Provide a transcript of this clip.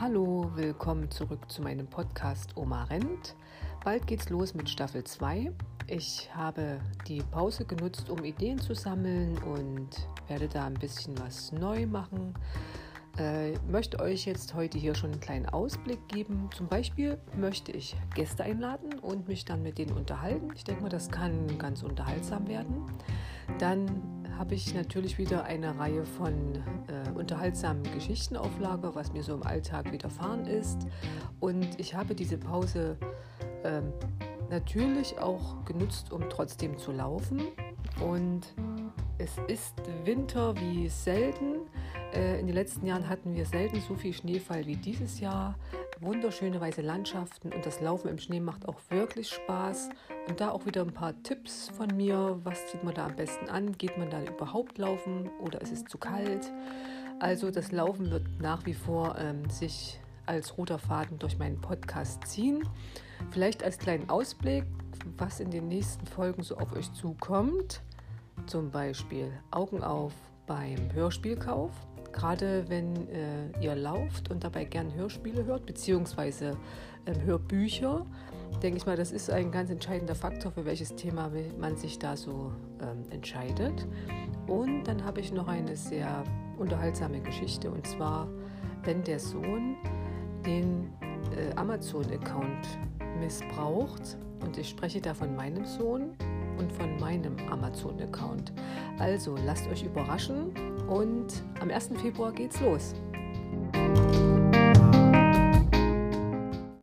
Hallo, willkommen zurück zu meinem Podcast Oma rennt. Bald geht's los mit Staffel 2. Ich habe die Pause genutzt, um Ideen zu sammeln und werde da ein bisschen was neu machen. Äh, möchte euch jetzt heute hier schon einen kleinen Ausblick geben. Zum Beispiel möchte ich Gäste einladen und mich dann mit denen unterhalten. Ich denke mal, das kann ganz unterhaltsam werden. Dann habe ich natürlich wieder eine Reihe von äh, unterhaltsamen Geschichten auf Lager, was mir so im Alltag widerfahren ist. Und ich habe diese Pause äh, natürlich auch genutzt, um trotzdem zu laufen. Und es ist Winter wie selten. Äh, in den letzten Jahren hatten wir selten so viel Schneefall wie dieses Jahr. Wunderschöne weiße Landschaften und das Laufen im Schnee macht auch wirklich Spaß. Und da auch wieder ein paar Tipps von mir. Was zieht man da am besten an? Geht man da überhaupt laufen oder ist es zu kalt? Also das Laufen wird nach wie vor ähm, sich als roter Faden durch meinen Podcast ziehen. Vielleicht als kleinen Ausblick, was in den nächsten Folgen so auf euch zukommt. Zum Beispiel Augen auf beim Hörspielkauf. Gerade wenn äh, ihr lauft und dabei gern Hörspiele hört, beziehungsweise äh, Hörbücher, denke ich mal, das ist ein ganz entscheidender Faktor, für welches Thema man sich da so ähm, entscheidet. Und dann habe ich noch eine sehr unterhaltsame Geschichte und zwar, wenn der Sohn den äh, Amazon-Account missbraucht, und ich spreche da von meinem Sohn, und von meinem Amazon-Account. Also lasst euch überraschen und am 1. Februar geht's los.